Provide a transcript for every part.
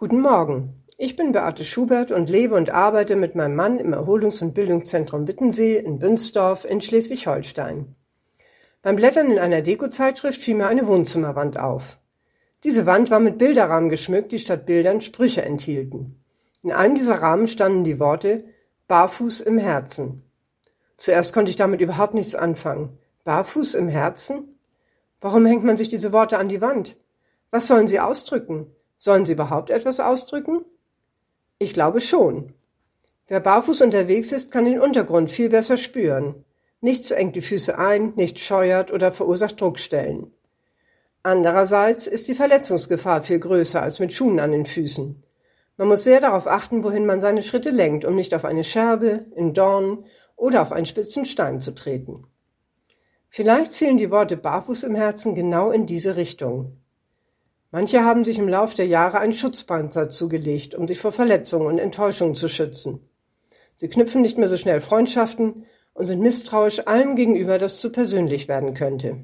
Guten Morgen. Ich bin Beate Schubert und lebe und arbeite mit meinem Mann im Erholungs- und Bildungszentrum Wittensee in Bünsdorf in Schleswig-Holstein. Beim Blättern in einer Dekozeitschrift fiel mir eine Wohnzimmerwand auf. Diese Wand war mit Bilderrahmen geschmückt, die statt Bildern Sprüche enthielten. In einem dieser Rahmen standen die Worte Barfuß im Herzen. Zuerst konnte ich damit überhaupt nichts anfangen. Barfuß im Herzen? Warum hängt man sich diese Worte an die Wand? Was sollen sie ausdrücken? Sollen sie überhaupt etwas ausdrücken? Ich glaube schon. Wer barfuß unterwegs ist, kann den Untergrund viel besser spüren. Nichts engt die Füße ein, nichts scheuert oder verursacht Druckstellen. Andererseits ist die Verletzungsgefahr viel größer als mit Schuhen an den Füßen. Man muss sehr darauf achten, wohin man seine Schritte lenkt, um nicht auf eine Scherbe, in Dornen oder auf einen spitzen Stein zu treten. Vielleicht zielen die Worte barfuß im Herzen genau in diese Richtung. Manche haben sich im Lauf der Jahre einen Schutzpanzer zugelegt, um sich vor Verletzungen und Enttäuschungen zu schützen. Sie knüpfen nicht mehr so schnell Freundschaften und sind misstrauisch allem gegenüber, das zu persönlich werden könnte.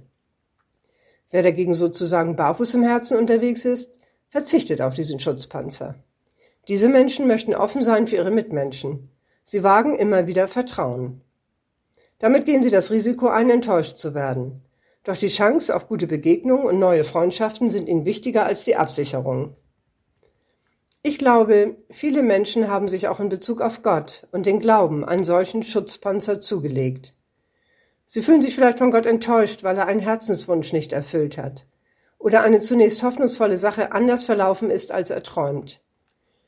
Wer dagegen sozusagen barfuß im Herzen unterwegs ist, verzichtet auf diesen Schutzpanzer. Diese Menschen möchten offen sein für ihre Mitmenschen. Sie wagen immer wieder Vertrauen. Damit gehen sie das Risiko ein, enttäuscht zu werden. Doch die Chance auf gute Begegnungen und neue Freundschaften sind ihnen wichtiger als die Absicherung. Ich glaube, viele Menschen haben sich auch in Bezug auf Gott und den Glauben einen solchen Schutzpanzer zugelegt. Sie fühlen sich vielleicht von Gott enttäuscht, weil er einen Herzenswunsch nicht erfüllt hat oder eine zunächst hoffnungsvolle Sache anders verlaufen ist, als er träumt.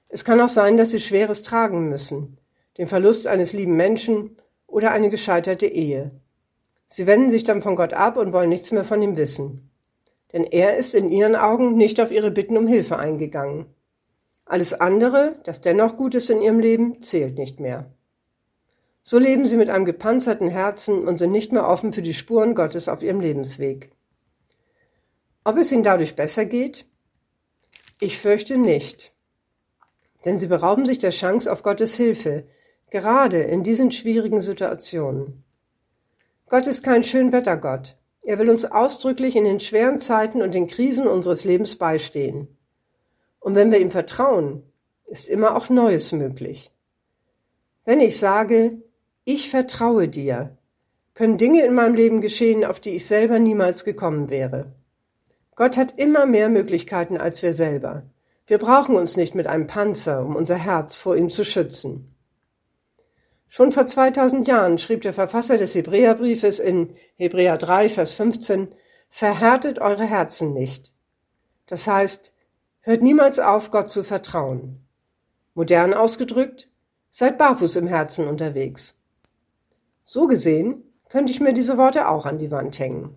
Es kann auch sein, dass sie Schweres tragen müssen, den Verlust eines lieben Menschen oder eine gescheiterte Ehe. Sie wenden sich dann von Gott ab und wollen nichts mehr von ihm wissen. Denn er ist in ihren Augen nicht auf ihre Bitten um Hilfe eingegangen. Alles andere, das dennoch gut ist in ihrem Leben, zählt nicht mehr. So leben sie mit einem gepanzerten Herzen und sind nicht mehr offen für die Spuren Gottes auf ihrem Lebensweg. Ob es ihnen dadurch besser geht? Ich fürchte nicht. Denn sie berauben sich der Chance auf Gottes Hilfe, gerade in diesen schwierigen Situationen. Gott ist kein Schönwettergott. Er will uns ausdrücklich in den schweren Zeiten und den Krisen unseres Lebens beistehen. Und wenn wir ihm vertrauen, ist immer auch Neues möglich. Wenn ich sage, ich vertraue dir, können Dinge in meinem Leben geschehen, auf die ich selber niemals gekommen wäre. Gott hat immer mehr Möglichkeiten als wir selber. Wir brauchen uns nicht mit einem Panzer, um unser Herz vor ihm zu schützen. Schon vor 2000 Jahren schrieb der Verfasser des Hebräerbriefes in Hebräer 3, Vers 15, Verhärtet eure Herzen nicht. Das heißt, hört niemals auf, Gott zu vertrauen. Modern ausgedrückt, seid barfuß im Herzen unterwegs. So gesehen könnte ich mir diese Worte auch an die Wand hängen.